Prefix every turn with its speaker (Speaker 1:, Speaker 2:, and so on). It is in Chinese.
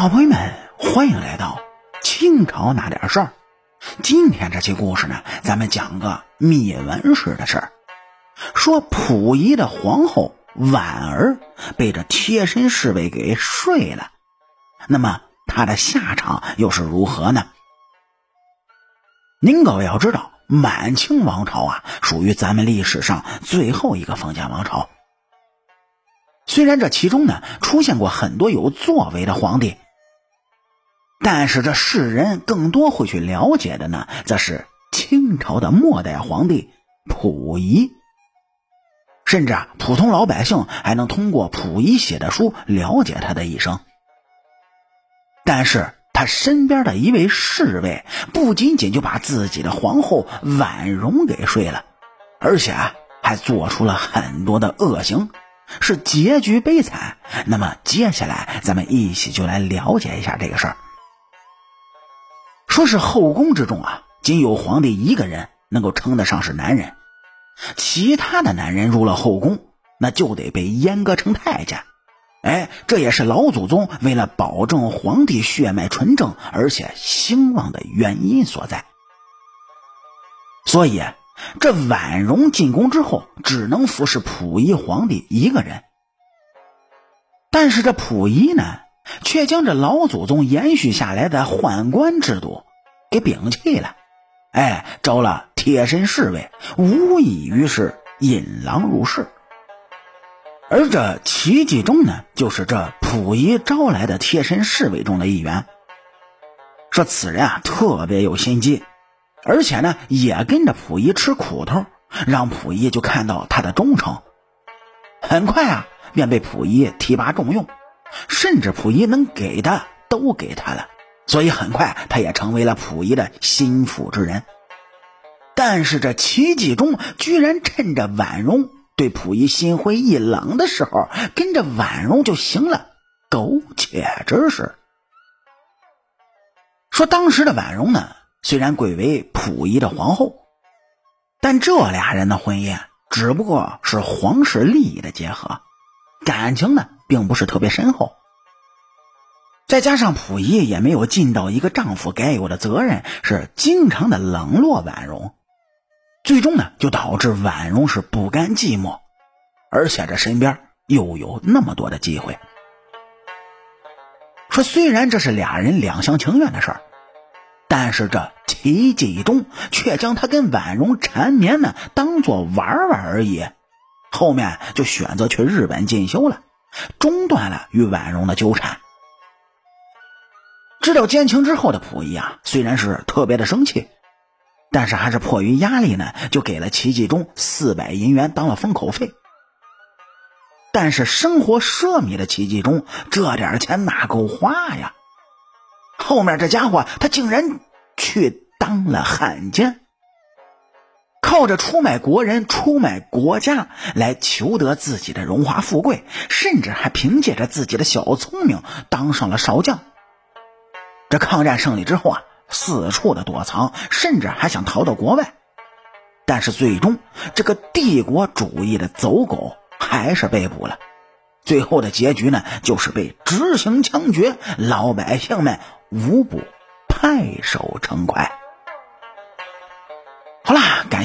Speaker 1: 小朋友们，欢迎来到清朝那点事儿。今天这期故事呢，咱们讲个灭文式的事儿。说溥仪的皇后婉儿被这贴身侍卫给睡了，那么她的下场又是如何呢？您各位要知道，满清王朝啊，属于咱们历史上最后一个封建王朝。虽然这其中呢出现过很多有作为的皇帝，但是这世人更多会去了解的呢，则是清朝的末代皇帝溥仪。甚至啊，普通老百姓还能通过溥仪写的书了解他的一生。但是他身边的一位侍卫，不仅仅就把自己的皇后婉容给睡了，而且啊还做出了很多的恶行。是结局悲惨。那么接下来，咱们一起就来了解一下这个事儿。说是后宫之中啊，仅有皇帝一个人能够称得上是男人，其他的男人入了后宫，那就得被阉割成太监。哎，这也是老祖宗为了保证皇帝血脉纯正而且兴旺的原因所在。所以。这婉容进宫之后，只能服侍溥仪皇帝一个人。但是这溥仪呢，却将这老祖宗延续下来的宦官制度给摒弃了，哎，招了贴身侍卫，无异于是引狼入室。而这齐继忠呢，就是这溥仪招来的贴身侍卫中的一员。说此人啊，特别有心机。而且呢，也跟着溥仪吃苦头，让溥仪就看到他的忠诚。很快啊，便被溥仪提拔重用，甚至溥仪能给的都给他了。所以很快，他也成为了溥仪的心腹之人。但是这齐继忠居然趁着婉容对溥仪心灰意冷的时候，跟着婉容就行了苟且之事。说当时的婉容呢？虽然贵为溥仪的皇后，但这俩人的婚姻只不过是皇室利益的结合，感情呢并不是特别深厚。再加上溥仪也没有尽到一个丈夫该有的责任，是经常的冷落婉容，最终呢就导致婉容是不甘寂寞，而且这身边又有那么多的机会。说虽然这是俩人两厢情愿的事儿。但是这齐继忠却将他跟婉容缠绵呢当做玩玩而已，后面就选择去日本进修了，中断了与婉容的纠缠。知道奸情之后的溥仪啊，虽然是特别的生气，但是还是迫于压力呢，就给了齐继忠四百银元当了封口费。但是生活奢靡的齐继忠，这点钱哪够花呀？后面这家伙，他竟然去当了汉奸，靠着出卖国人、出卖国家来求得自己的荣华富贵，甚至还凭借着自己的小聪明当上了少将。这抗战胜利之后啊，四处的躲藏，甚至还想逃到国外，但是最终这个帝国主义的走狗还是被捕了。最后的结局呢，就是被执行枪决，老百姓们无不拍手称快。